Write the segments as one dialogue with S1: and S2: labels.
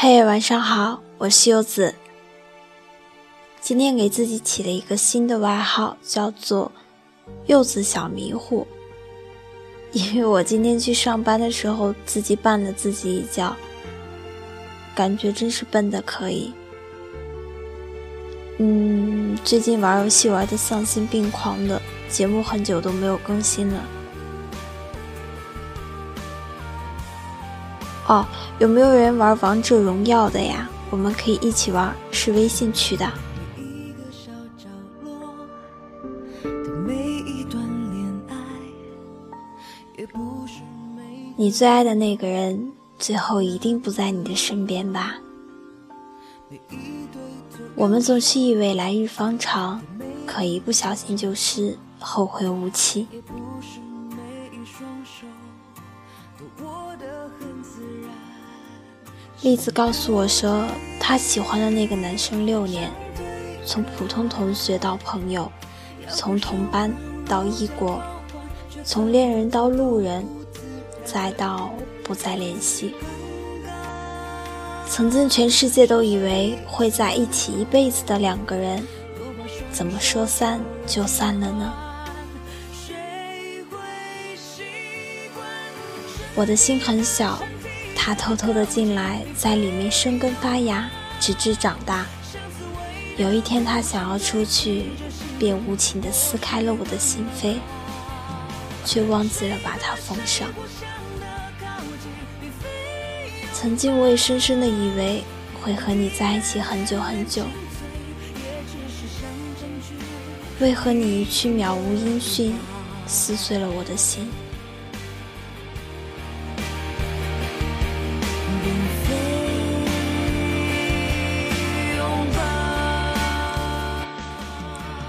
S1: 嘿，晚上好，我是柚子。今天给自己起了一个新的外号，叫做“柚子小迷糊”，因为我今天去上班的时候自己绊了自己一跤，感觉真是笨的可以。嗯，最近玩游戏玩的丧心病狂的，节目很久都没有更新了。哦，有没有人玩王者荣耀的呀？我们可以一起玩，是微信区的。你最爱的那个人，最后一定不在你的身边吧？我们总是以为来日方长，可一不小心就是后会无期。栗子告诉我说，她喜欢的那个男生六年，从普通同学到朋友，从同班到异国，从恋人到路人，再到不再联系。曾经全世界都以为会在一起一辈子的两个人，怎么说散就散了呢？我的心很小。他偷偷的进来，在里面生根发芽，直至长大。有一天，他想要出去，便无情的撕开了我的心扉，却忘记了把它封上。曾经，我也深深的以为会和你在一起很久很久，为何你一去渺无音讯，撕碎了我的心？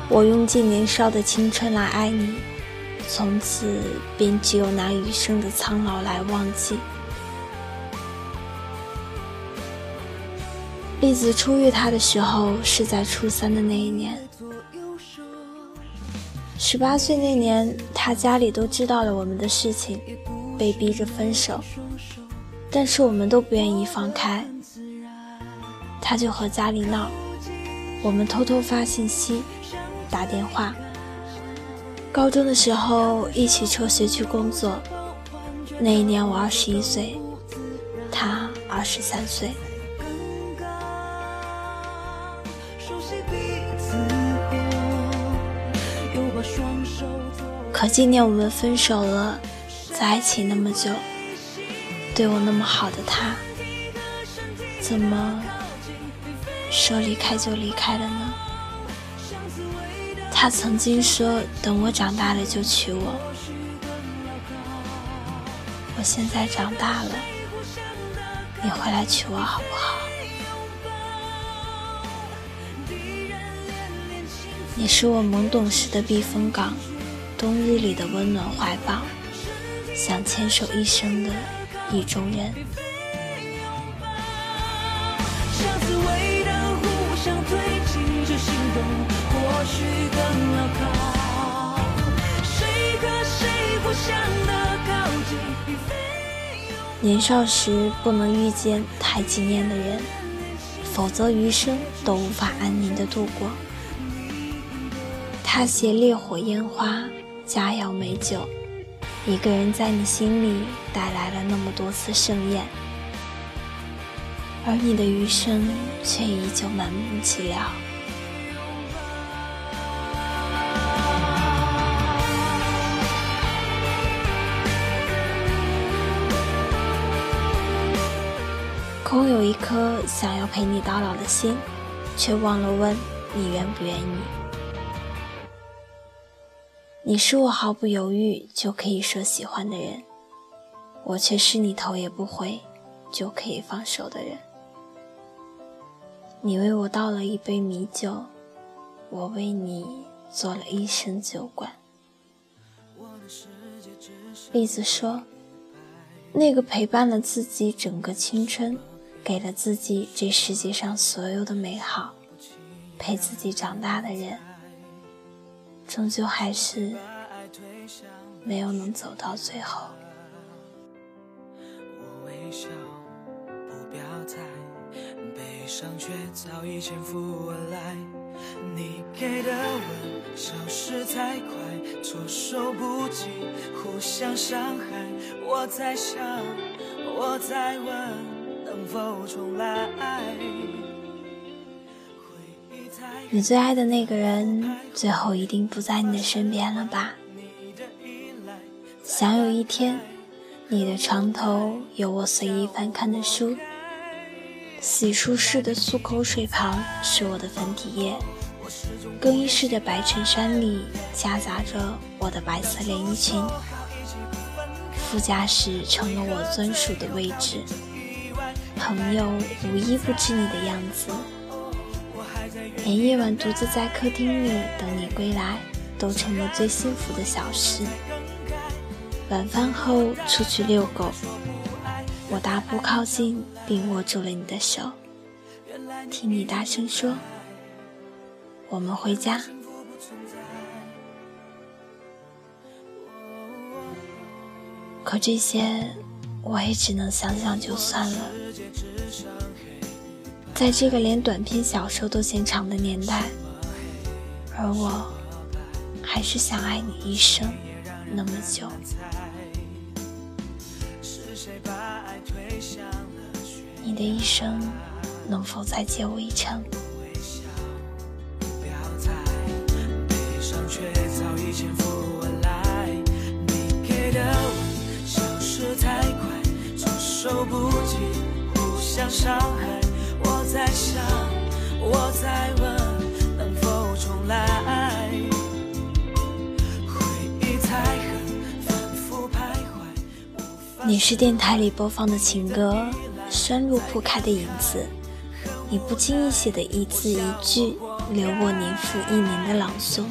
S1: 我用尽年少的青春来爱你，从此便只有拿余生的苍老来忘记。栗子初遇他的时候是在初三的那一年，十八岁那年，他家里都知道了我们的事情，被逼着分手，但是我们都不愿意放开，他就和家里闹，我们偷偷发信息。打电话。高中的时候一起辍学去工作，那一年我二十一岁，他二十三岁。可今年我们分手了，在一起那么久，对我那么好的他，怎么说离开就离开了呢？他曾经说：“等我长大了就娶我。”我现在长大了，你回来娶我好不好？你是我懵懂时的避风港，冬日里的温暖怀抱，想牵手一生的意中人。年少时不能遇见太惊艳的人，否则余生都无法安宁的度过。他携烈火烟花、佳肴美酒，一个人在你心里带来了那么多次盛宴，而你的余生却依旧满目寂寥。空有一颗想要陪你到老的心，却忘了问你愿不愿意。你是我毫不犹豫就可以说喜欢的人，我却是你头也不回就可以放手的人。你为我倒了一杯米酒，我为你做了一身酒馆。栗子说：“那个陪伴了自己整个青春。”给了自己这世界上所有的美好，陪自己长大的人，终究还是没有能走到最后。我微笑不表态，
S2: 伤却早已潜伏而来。你给的吻消失太快，措手不及，互相伤害。我在想，我在问，能否重来？
S1: 你最爱的那个人，最后一定不在你的身边了吧？想有一天，你的床头有我随意翻看的书，洗漱室的漱口水旁是我的粉底液，更衣室的白衬衫里夹杂着我的白色连衣裙，副驾驶成了我专属的位置，朋友无一不知你的样子。连夜晚独自在客厅里等你归来，都成了最幸福的小事。晚饭后出去遛狗，我大步靠近，并握住了你的手，听你大声说：“我们回家。”可这些，我也只能想想就算了。在这个连短篇小说都嫌长的年代，而我还是想爱你一生那么久。你的一生能否再借我一程？
S2: 伤害。我在想，我在问，能否重来？
S1: 你是电台里播放的情歌，山路铺开的影子。你不经意写的一字一句，留我年复一年的朗诵。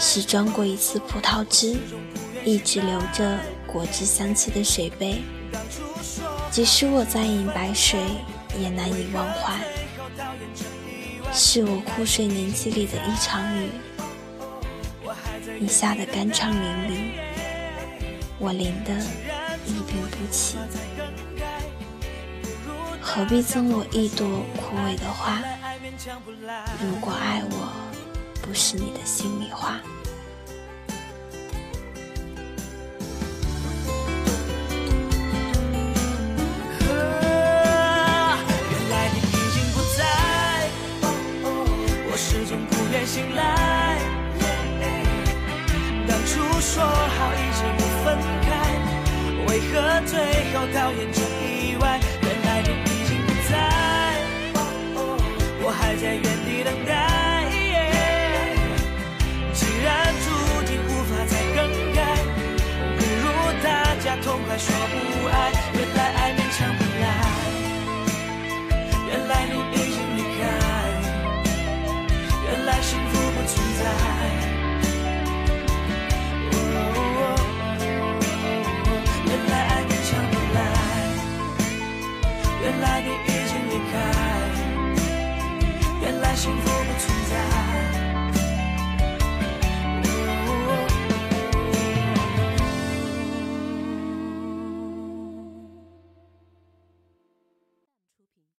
S1: 是装过一次葡萄汁，一直留着果汁香气的水杯。即使我在饮白水。也难以忘怀，是我枯水年纪里的一场雨，你下的酣畅淋漓，我淋得一病不起。何必赠我一朵枯萎的花？如果爱我，不是你的心里话。
S2: 最后讨厌成意外？原来你已经不在，我还在原地等待。既然注定无法再更改，不如大家痛快说不爱。原来你已经离开，原来幸福不存在。